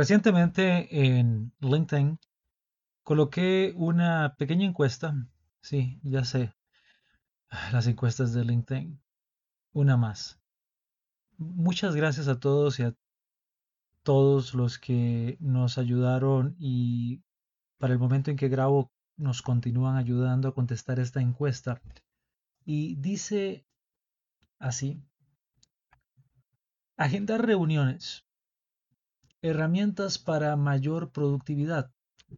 Recientemente en LinkedIn coloqué una pequeña encuesta. Sí, ya sé, las encuestas de LinkedIn. Una más. Muchas gracias a todos y a todos los que nos ayudaron y para el momento en que grabo nos continúan ayudando a contestar esta encuesta. Y dice así, agendar reuniones, herramientas para mayor productividad.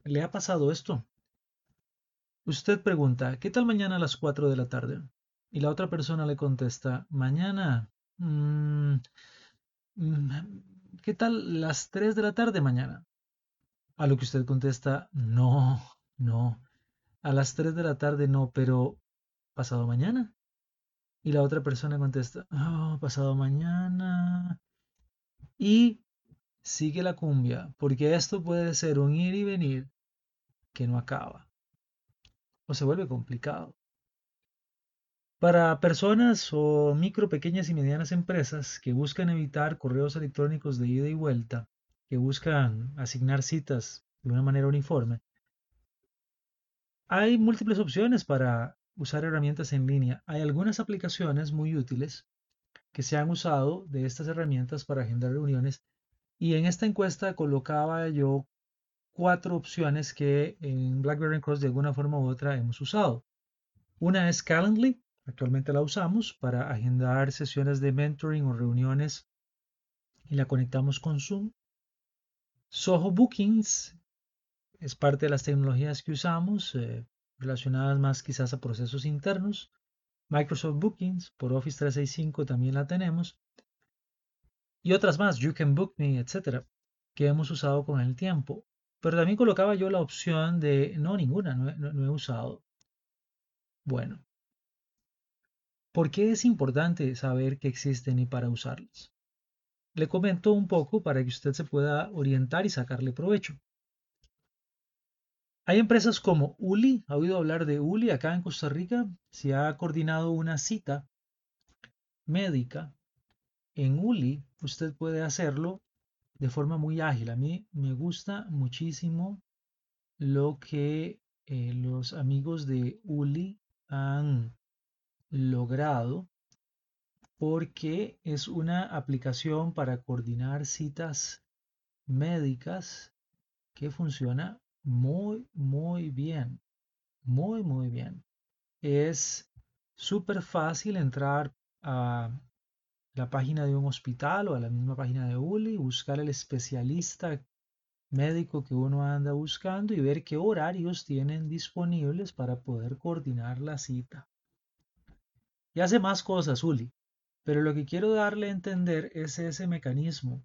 ¿Le ha pasado esto? Usted pregunta, ¿qué tal mañana a las 4 de la tarde? Y la otra persona le contesta, mañana, mm, mm, ¿qué tal las 3 de la tarde mañana? A lo que usted contesta, no, no, a las 3 de la tarde no, pero pasado mañana. Y la otra persona contesta, oh, pasado mañana. Y sigue la cumbia, porque esto puede ser un ir y venir que no acaba. O se vuelve complicado. Para personas o micro, pequeñas y medianas empresas que buscan evitar correos electrónicos de ida y vuelta, que buscan asignar citas de una manera uniforme, hay múltiples opciones para usar herramientas en línea. Hay algunas aplicaciones muy útiles que se han usado de estas herramientas para agendar reuniones y en esta encuesta colocaba yo cuatro opciones que en BlackBerry Cross de alguna forma u otra hemos usado. Una es Calendly, actualmente la usamos para agendar sesiones de mentoring o reuniones y la conectamos con Zoom. Soho Bookings es parte de las tecnologías que usamos, eh, relacionadas más quizás a procesos internos. Microsoft Bookings, por Office 365 también la tenemos. Y otras más, You Can Book Me, etcétera, que hemos usado con el tiempo. Pero también colocaba yo la opción de no, ninguna, no he usado. Bueno, ¿por qué es importante saber que existen y para usarlas? Le comento un poco para que usted se pueda orientar y sacarle provecho. Hay empresas como Uli, ¿ha oído hablar de Uli acá en Costa Rica? Se ha coordinado una cita médica en Uli, usted puede hacerlo de forma muy ágil. A mí me gusta muchísimo lo que eh, los amigos de Uli han logrado porque es una aplicación para coordinar citas médicas que funciona muy, muy bien. Muy, muy bien. Es súper fácil entrar a la página de un hospital o a la misma página de ULI, buscar el especialista médico que uno anda buscando y ver qué horarios tienen disponibles para poder coordinar la cita. Y hace más cosas, Uli, pero lo que quiero darle a entender es ese mecanismo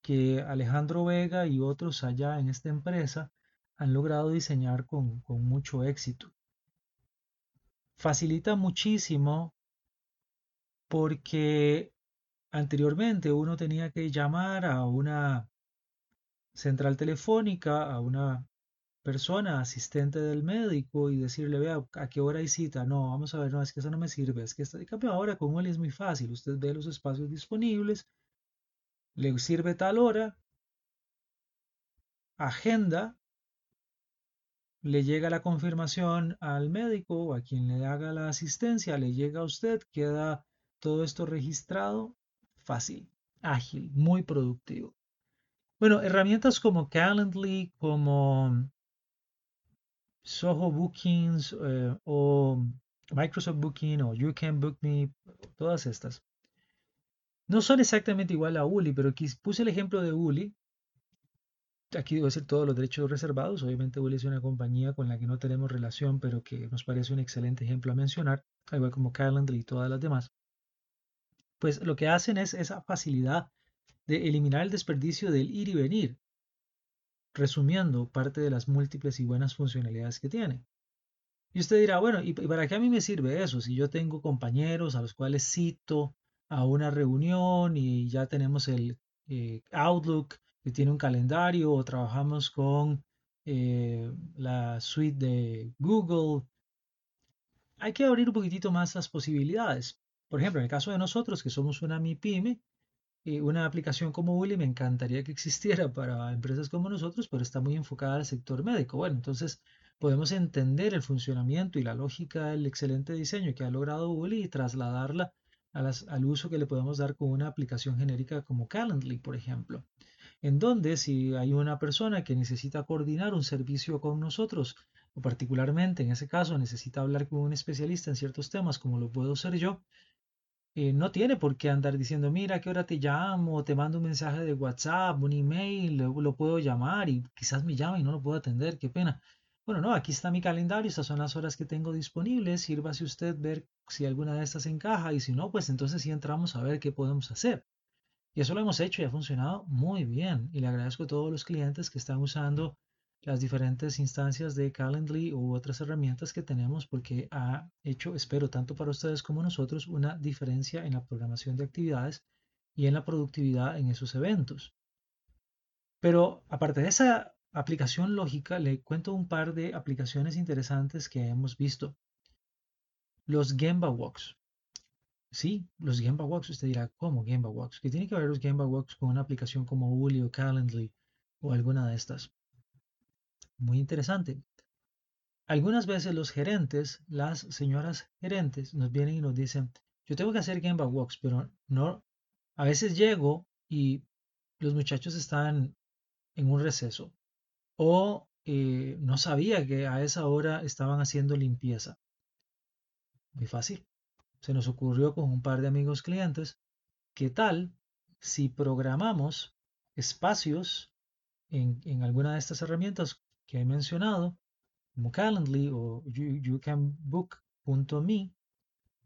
que Alejandro Vega y otros allá en esta empresa han logrado diseñar con, mucho éxito. Facilita muchísimo porque anteriormente uno tenía que llamar a una central telefónica, a una persona, asistente del médico y decirle, vea, ¿a qué hora hay cita? No, vamos a ver, no, es que eso no me sirve, es que está, cambio ahora con él es muy fácil, usted ve los espacios disponibles, le sirve tal hora, agenda le llega la confirmación al médico o a quien le haga la asistencia, le llega a usted, queda todo esto registrado, fácil, ágil, muy productivo. Bueno, herramientas como Calendly, como Soho Bookings eh, o Microsoft Booking o You Can Book Me, todas estas. No son exactamente igual a Uli, pero aquí puse el ejemplo de Uli aquí debo decir todos los derechos reservados. Obviamente Willy es una compañía con la que no tenemos relación, pero que nos parece un excelente ejemplo a mencionar, al igual como Calendly y todas las demás. Pues lo que hacen es esa facilidad de eliminar el desperdicio del ir y venir, resumiendo parte de las múltiples y buenas funcionalidades que tiene. Y usted dirá, bueno, ¿y para qué a mí me sirve eso? Si yo tengo compañeros a los cuales cito a una reunión y ya tenemos el eh, Outlook que tiene un calendario o trabajamos con eh, la suite de Google. Hay que abrir un poquitito más las posibilidades. Por ejemplo, en el caso de nosotros, que somos una MIPYME, eh, una aplicación como Uli me encantaría que existiera para empresas como nosotros, pero está muy enfocada al sector médico. Bueno, entonces podemos entender el funcionamiento y la lógica del excelente diseño que ha logrado Uli y trasladarla al uso que le podemos dar con una aplicación genérica como Calendly, por ejemplo en donde si hay una persona que necesita coordinar un servicio con nosotros, o particularmente en ese caso necesita hablar con un especialista en ciertos temas, como lo puedo ser yo, eh, no tiene por qué andar diciendo, mira, qué hora te llamo, te mando un mensaje de WhatsApp, un email, lo, lo puedo llamar y quizás me llama y no lo puedo atender, qué pena. Bueno, no, aquí está mi calendario, estas son las horas que tengo disponibles, sírvase usted ver si alguna de estas encaja y si no, pues entonces sí entramos a ver qué podemos hacer. Y eso lo hemos hecho y ha funcionado muy bien. Y le agradezco a todos los clientes que están usando las diferentes instancias de Calendly u otras herramientas que tenemos porque ha hecho, espero, tanto para ustedes como nosotros, una diferencia en la programación de actividades y en la productividad en esos eventos. Pero aparte de esa aplicación lógica, le cuento un par de aplicaciones interesantes que hemos visto. Los Gemba Walks. Sí, los Gemba Walks, usted dirá, ¿cómo Gemba Walks? ¿Qué tiene que ver los Gemba Walks con una aplicación como Uli o Calendly o alguna de estas? Muy interesante. Algunas veces los gerentes, las señoras gerentes, nos vienen y nos dicen, yo tengo que hacer Gemba Walks, pero no, a veces llego y los muchachos están en un receso o eh, no sabía que a esa hora estaban haciendo limpieza. Muy fácil se nos ocurrió con un par de amigos clientes, ¿qué tal si programamos espacios en, alguna de estas herramientas que he mencionado, como Calendly o youcanbook.me,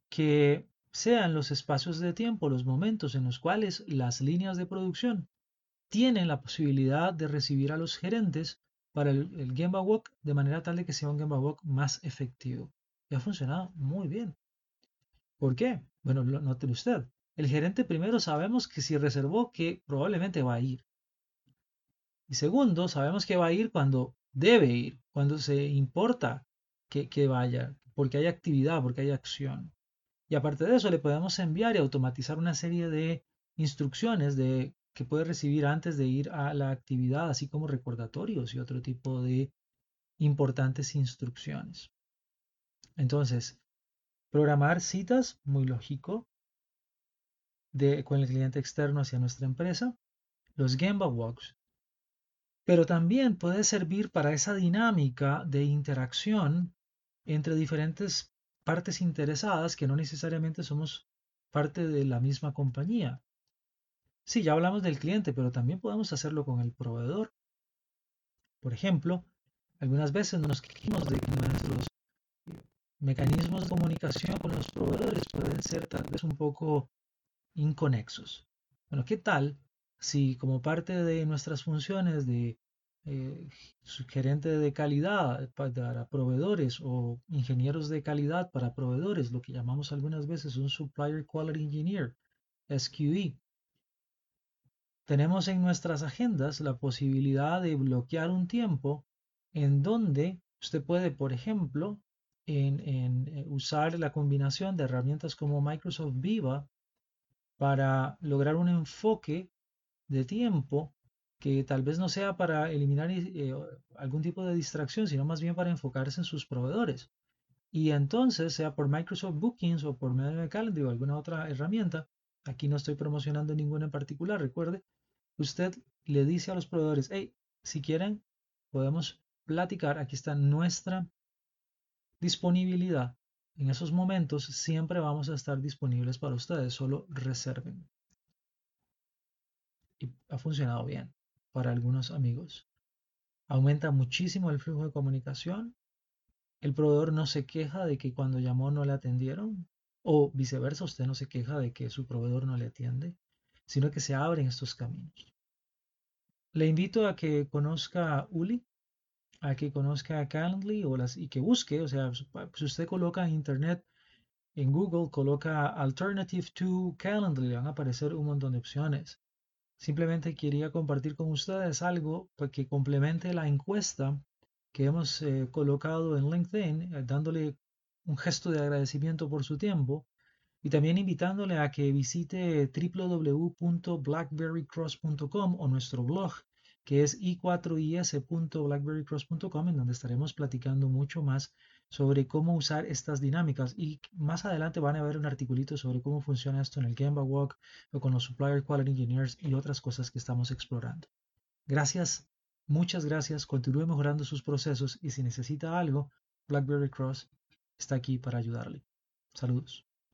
que sean los espacios de tiempo, los momentos en los cuales las líneas de producción tienen la posibilidad de recibir a los gerentes para el, el Gemba Walk de manera tal de que sea un Gemba Walk más efectivo. Y ha funcionado muy bien. ¿Por qué? Bueno, note usted. El gerente primero sabemos que si reservó que probablemente va a ir. Y segundo, sabemos que va a ir cuando debe ir, cuando se importa que, vaya, porque hay actividad, porque hay acción. Y aparte de eso, le podemos enviar y automatizar una serie de instrucciones de, que puede recibir antes de ir a la actividad, así como recordatorios y otro tipo de importantes instrucciones. Entonces, Programar citas, muy lógico, de, con el cliente externo hacia nuestra empresa. Los Gemba Walks. Pero también puede servir para esa dinámica de interacción entre diferentes partes interesadas que no necesariamente somos parte de la misma compañía. Sí, ya hablamos del cliente, pero también podemos hacerlo con el proveedor. Por ejemplo, algunas veces nos quejamos de que nuestros mecanismos de comunicación con los proveedores pueden ser tal vez un poco inconexos. Bueno, ¿qué tal si como parte de nuestras funciones de eh, gerente de calidad para proveedores o ingenieros de calidad para proveedores, lo que llamamos algunas veces un Supplier Quality Engineer, SQE, tenemos en nuestras agendas la posibilidad de bloquear un tiempo en donde usted puede, por ejemplo, en, eh, usar la combinación de herramientas como Microsoft Viva para lograr un enfoque de tiempo que tal vez no sea para eliminar eh, algún tipo de distracción, sino más bien para enfocarse en sus proveedores. Y entonces, sea por Microsoft Bookings o por medio de o alguna otra herramienta, aquí no estoy promocionando ninguna en particular, recuerde, usted le dice a los proveedores, hey, si quieren, podemos platicar, aquí está nuestra disponibilidad. En esos momentos siempre vamos a estar disponibles para ustedes, solo reserven. Y ha funcionado bien para algunos amigos. Aumenta muchísimo el flujo de comunicación. El proveedor no se queja de que cuando llamó no le atendieron. O viceversa, usted no se queja de que su proveedor no le atiende, sino que se abren estos caminos. Le invito a que conozca Uli, a que conozca Calendly o las, y que busque, o sea, si usted coloca en internet, en Google, coloca Alternative to Calendly, le van a aparecer un montón de opciones. Simplemente quería compartir con ustedes algo que complemente la encuesta que hemos eh, colocado en LinkedIn, eh, dándole un gesto de agradecimiento por su tiempo. y también invitándole a que visite www.blackberrycross.com o nuestro blog que es i4is.blackberrycross.com en donde estaremos platicando mucho más sobre cómo usar estas dinámicas y más adelante van a ver un articulito sobre cómo funciona esto en el Gemba Walk o con los Supplier Quality Engineers y otras cosas que estamos explorando. Gracias, muchas gracias, continúe mejorando sus procesos y si necesita algo, BlackBerry Cross está aquí para ayudarle. Saludos.